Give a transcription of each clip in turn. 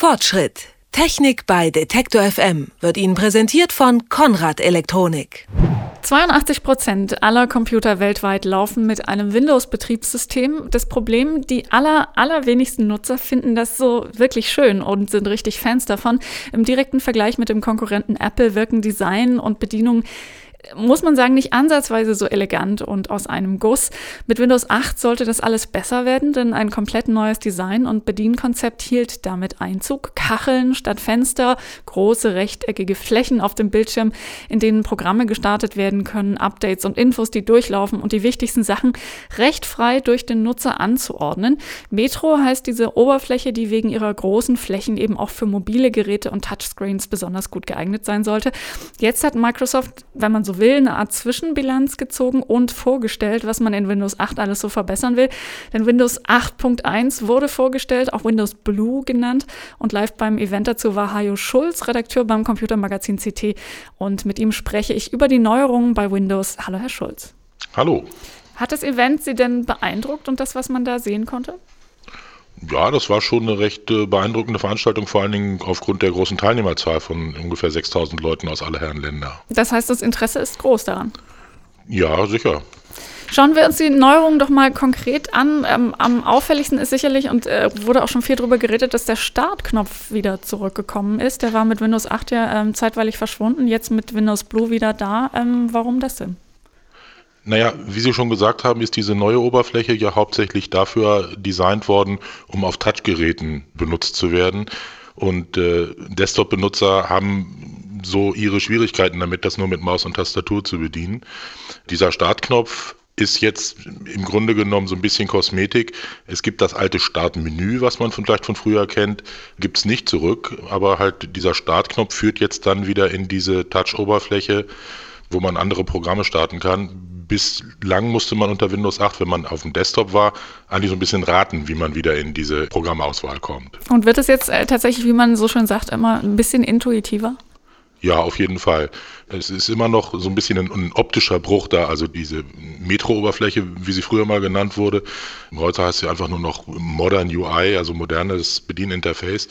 Fortschritt. Technik bei Detektor FM wird Ihnen präsentiert von Konrad Elektronik. 82 Prozent aller Computer weltweit laufen mit einem Windows-Betriebssystem. Das Problem, die aller, allerwenigsten Nutzer finden das so wirklich schön und sind richtig Fans davon. Im direkten Vergleich mit dem Konkurrenten Apple wirken Design und Bedienung muss man sagen, nicht ansatzweise so elegant und aus einem Guss. Mit Windows 8 sollte das alles besser werden, denn ein komplett neues Design und Bedienkonzept hielt damit Einzug. Kacheln statt Fenster, große rechteckige Flächen auf dem Bildschirm, in denen Programme gestartet werden können, Updates und Infos, die durchlaufen und die wichtigsten Sachen recht frei durch den Nutzer anzuordnen. Metro heißt diese Oberfläche, die wegen ihrer großen Flächen eben auch für mobile Geräte und Touchscreens besonders gut geeignet sein sollte. Jetzt hat Microsoft, wenn man so will, eine Art Zwischenbilanz gezogen und vorgestellt, was man in Windows 8 alles so verbessern will. Denn Windows 8.1 wurde vorgestellt, auch Windows Blue genannt. Und live beim Event dazu war Hajo Schulz, Redakteur beim Computermagazin CT. Und mit ihm spreche ich über die Neuerungen bei Windows. Hallo, Herr Schulz. Hallo. Hat das Event Sie denn beeindruckt und das, was man da sehen konnte? Ja, das war schon eine recht äh, beeindruckende Veranstaltung, vor allen Dingen aufgrund der großen Teilnehmerzahl von ungefähr 6000 Leuten aus aller Herren Länder. Das heißt, das Interesse ist groß daran? Ja, sicher. Schauen wir uns die Neuerungen doch mal konkret an. Ähm, am auffälligsten ist sicherlich, und äh, wurde auch schon viel darüber geredet, dass der Startknopf wieder zurückgekommen ist. Der war mit Windows 8 ja ähm, zeitweilig verschwunden, jetzt mit Windows Blue wieder da. Ähm, warum das denn? Naja, wie Sie schon gesagt haben, ist diese neue Oberfläche ja hauptsächlich dafür designt worden, um auf Touchgeräten benutzt zu werden. Und äh, Desktop-Benutzer haben so ihre Schwierigkeiten damit, das nur mit Maus und Tastatur zu bedienen. Dieser Startknopf ist jetzt im Grunde genommen so ein bisschen Kosmetik. Es gibt das alte Startmenü, was man vielleicht von früher kennt, gibt es nicht zurück, aber halt dieser Startknopf führt jetzt dann wieder in diese Touch-Oberfläche, wo man andere Programme starten kann bislang musste man unter Windows 8, wenn man auf dem Desktop war, eigentlich so ein bisschen raten, wie man wieder in diese Programmauswahl kommt. Und wird es jetzt äh, tatsächlich, wie man so schön sagt, immer ein bisschen intuitiver? Ja, auf jeden Fall. Es ist immer noch so ein bisschen ein, ein optischer Bruch da, also diese Metro-Oberfläche, wie sie früher mal genannt wurde. Heute heißt sie einfach nur noch Modern UI, also modernes Bedieninterface.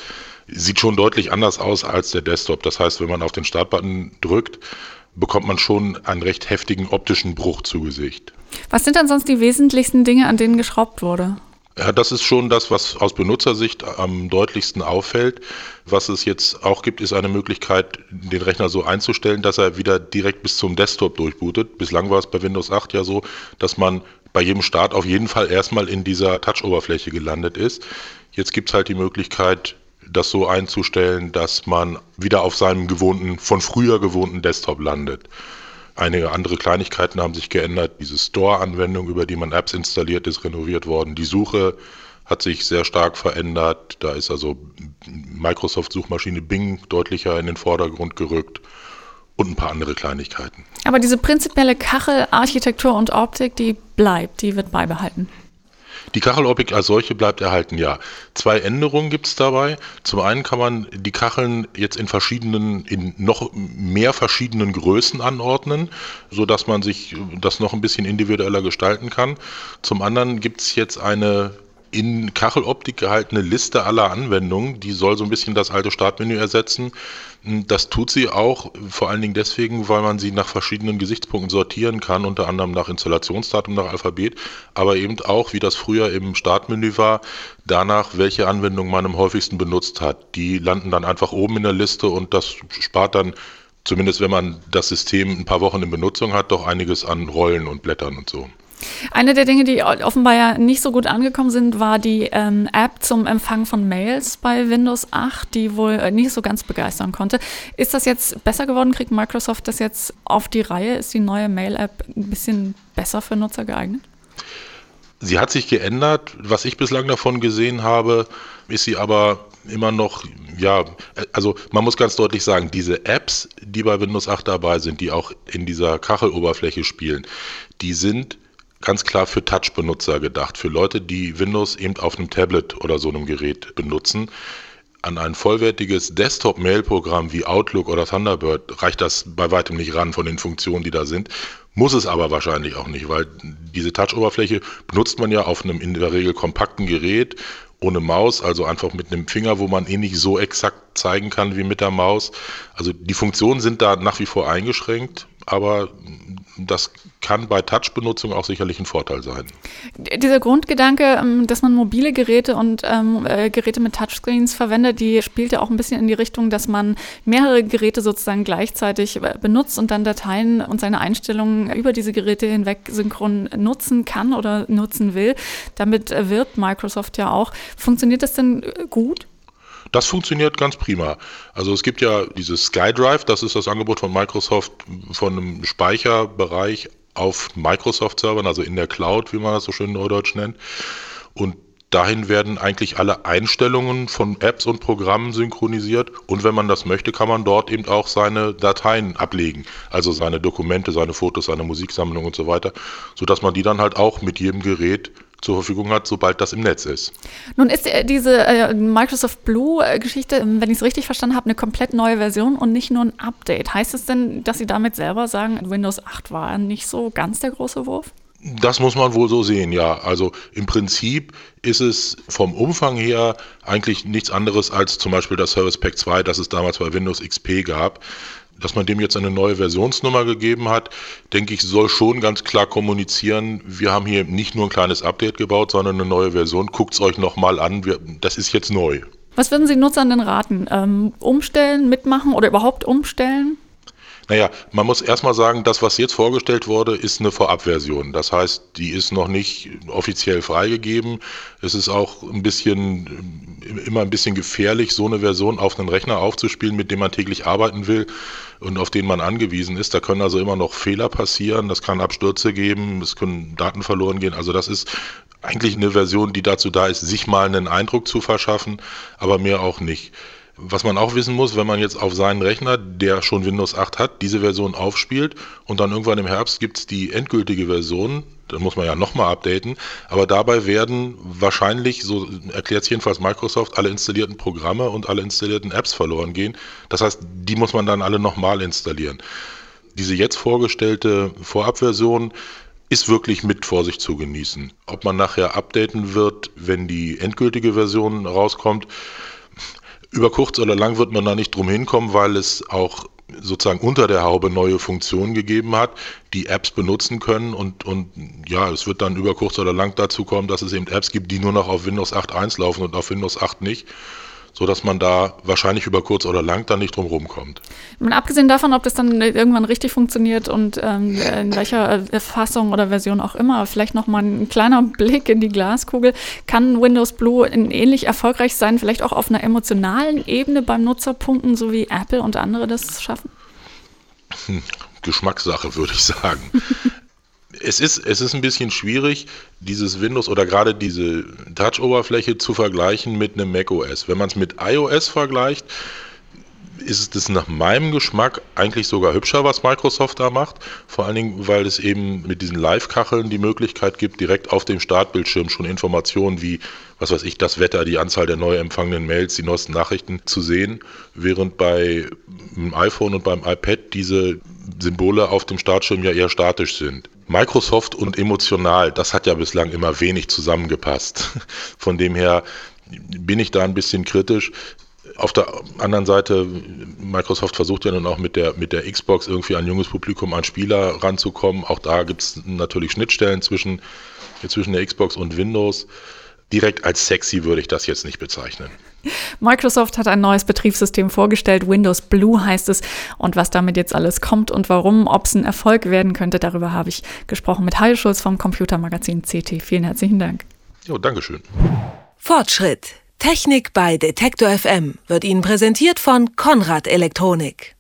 Sieht schon deutlich anders aus als der Desktop. Das heißt, wenn man auf den Startbutton drückt, bekommt man schon einen recht heftigen optischen Bruch zu Gesicht. Was sind dann sonst die wesentlichsten Dinge, an denen geschraubt wurde? Ja, das ist schon das, was aus Benutzersicht am deutlichsten auffällt. Was es jetzt auch gibt, ist eine Möglichkeit, den Rechner so einzustellen, dass er wieder direkt bis zum Desktop durchbootet. Bislang war es bei Windows 8 ja so, dass man bei jedem Start auf jeden Fall erstmal in dieser Touch-Oberfläche gelandet ist. Jetzt gibt es halt die Möglichkeit, das so einzustellen, dass man wieder auf seinem gewohnten, von früher gewohnten Desktop landet. Einige andere Kleinigkeiten haben sich geändert. Diese Store-Anwendung, über die man Apps installiert, ist renoviert worden. Die Suche hat sich sehr stark verändert. Da ist also Microsoft-Suchmaschine Bing deutlicher in den Vordergrund gerückt und ein paar andere Kleinigkeiten. Aber diese prinzipielle Kachelarchitektur und Optik, die bleibt, die wird beibehalten. Die Kacheloptik als solche bleibt erhalten, ja. Zwei Änderungen gibt es dabei. Zum einen kann man die Kacheln jetzt in verschiedenen, in noch mehr verschiedenen Größen anordnen, sodass man sich das noch ein bisschen individueller gestalten kann. Zum anderen gibt es jetzt eine in Kacheloptik gehaltene Liste aller Anwendungen. Die soll so ein bisschen das alte Startmenü ersetzen. Das tut sie auch, vor allen Dingen deswegen, weil man sie nach verschiedenen Gesichtspunkten sortieren kann, unter anderem nach Installationsdatum, nach Alphabet, aber eben auch, wie das früher im Startmenü war, danach, welche Anwendung man am häufigsten benutzt hat. Die landen dann einfach oben in der Liste und das spart dann zumindest wenn man das System ein paar Wochen in Benutzung hat, doch einiges an Rollen und Blättern und so. Eine der Dinge, die offenbar ja nicht so gut angekommen sind, war die ähm, App zum Empfang von Mails bei Windows 8, die wohl äh, nicht so ganz begeistern konnte. Ist das jetzt besser geworden? Kriegt Microsoft das jetzt auf die Reihe? Ist die neue Mail-App ein bisschen besser für Nutzer geeignet? Sie hat sich geändert. Was ich bislang davon gesehen habe, ist sie aber immer noch, ja, also man muss ganz deutlich sagen, diese Apps, die bei Windows 8 dabei sind, die auch in dieser Kacheloberfläche spielen, die sind ganz klar für Touch-Benutzer gedacht, für Leute, die Windows eben auf einem Tablet oder so einem Gerät benutzen. An ein vollwertiges Desktop-Mail-Programm wie Outlook oder Thunderbird reicht das bei weitem nicht ran von den Funktionen, die da sind. Muss es aber wahrscheinlich auch nicht, weil diese Touch-Oberfläche benutzt man ja auf einem in der Regel kompakten Gerät ohne Maus, also einfach mit einem Finger, wo man eh nicht so exakt zeigen kann wie mit der Maus. Also die Funktionen sind da nach wie vor eingeschränkt, aber das kann bei Touch-Benutzung auch sicherlich ein Vorteil sein. Dieser Grundgedanke, ähm, dass man mobile Geräte und ähm, äh, Geräte mit Touchscreens verwendet, die spielt ja auch ein bisschen in die Richtung, dass man mehrere Geräte sozusagen gleichzeitig äh, benutzt und dann Dateien und seine Einstellungen über diese Geräte hinweg synchron nutzen kann oder nutzen will. Damit äh, wirbt Microsoft ja auch. Funktioniert das denn gut? Das funktioniert ganz prima. Also es gibt ja dieses SkyDrive, das ist das Angebot von Microsoft von einem Speicherbereich auf Microsoft-Servern, also in der Cloud, wie man das so schön neudeutsch nennt. Und dahin werden eigentlich alle Einstellungen von Apps und Programmen synchronisiert. Und wenn man das möchte, kann man dort eben auch seine Dateien ablegen. Also seine Dokumente, seine Fotos, seine Musiksammlung und so weiter, sodass man die dann halt auch mit jedem Gerät zur Verfügung hat, sobald das im Netz ist. Nun ist äh, diese äh, Microsoft Blue-Geschichte, wenn ich es richtig verstanden habe, eine komplett neue Version und nicht nur ein Update. Heißt es denn, dass Sie damit selber sagen, Windows 8 war nicht so ganz der große Wurf? Das muss man wohl so sehen, ja. Also im Prinzip ist es vom Umfang her eigentlich nichts anderes als zum Beispiel das Service Pack 2, das es damals bei Windows XP gab dass man dem jetzt eine neue Versionsnummer gegeben hat, denke ich, soll schon ganz klar kommunizieren, wir haben hier nicht nur ein kleines Update gebaut, sondern eine neue Version. Guckt es euch nochmal an, wir, das ist jetzt neu. Was würden Sie Nutzern denn raten? Ähm, umstellen, mitmachen oder überhaupt umstellen? Naja, man muss erstmal sagen, das, was jetzt vorgestellt wurde, ist eine Vorabversion. Das heißt, die ist noch nicht offiziell freigegeben. Es ist auch ein bisschen, immer ein bisschen gefährlich, so eine Version auf einen Rechner aufzuspielen, mit dem man täglich arbeiten will und auf den man angewiesen ist. Da können also immer noch Fehler passieren. Das kann Abstürze geben. Es können Daten verloren gehen. Also das ist eigentlich eine Version, die dazu da ist, sich mal einen Eindruck zu verschaffen, aber mehr auch nicht. Was man auch wissen muss, wenn man jetzt auf seinen Rechner, der schon Windows 8 hat, diese Version aufspielt und dann irgendwann im Herbst gibt es die endgültige Version, dann muss man ja nochmal updaten, aber dabei werden wahrscheinlich, so erklärt es jedenfalls Microsoft, alle installierten Programme und alle installierten Apps verloren gehen. Das heißt, die muss man dann alle nochmal installieren. Diese jetzt vorgestellte Vorabversion ist wirklich mit Vorsicht zu genießen. Ob man nachher updaten wird, wenn die endgültige Version rauskommt, über kurz oder lang wird man da nicht drum hinkommen, weil es auch sozusagen unter der Haube neue Funktionen gegeben hat, die Apps benutzen können. Und, und ja, es wird dann über kurz oder lang dazu kommen, dass es eben Apps gibt, die nur noch auf Windows 8.1 laufen und auf Windows 8 nicht so dass man da wahrscheinlich über kurz oder lang dann nicht drum rumkommt. Und abgesehen davon, ob das dann irgendwann richtig funktioniert und ähm, in welcher äh, Fassung oder Version auch immer, vielleicht nochmal ein kleiner Blick in die Glaskugel, kann Windows Blue ähnlich erfolgreich sein, vielleicht auch auf einer emotionalen Ebene beim Nutzerpunkten, so wie Apple und andere das schaffen? Hm, Geschmackssache, würde ich sagen. es ist, es ist ein bisschen schwierig, dieses Windows oder gerade diese Touch-Oberfläche zu vergleichen mit einem macOS. Wenn man es mit iOS vergleicht, ist es nach meinem Geschmack eigentlich sogar hübscher, was Microsoft da macht. Vor allen Dingen, weil es eben mit diesen Live-Kacheln die Möglichkeit gibt, direkt auf dem Startbildschirm schon Informationen wie, was weiß ich, das Wetter, die Anzahl der neu empfangenen Mails, die neuesten Nachrichten zu sehen, während bei dem iPhone und beim iPad diese Symbole auf dem Startschirm ja eher statisch sind. Microsoft und emotional, das hat ja bislang immer wenig zusammengepasst. Von dem her bin ich da ein bisschen kritisch. Auf der anderen Seite, Microsoft versucht ja nun auch mit der, mit der Xbox irgendwie an junges Publikum, an Spieler ranzukommen. Auch da gibt es natürlich Schnittstellen zwischen, zwischen der Xbox und Windows. Direkt als sexy würde ich das jetzt nicht bezeichnen. Microsoft hat ein neues Betriebssystem vorgestellt, Windows Blue heißt es. Und was damit jetzt alles kommt und warum, ob es ein Erfolg werden könnte, darüber habe ich gesprochen mit Heil Schulz vom Computermagazin CT. Vielen herzlichen Dank. Jo, Dankeschön. Fortschritt. Technik bei Detektor FM wird Ihnen präsentiert von Konrad Elektronik.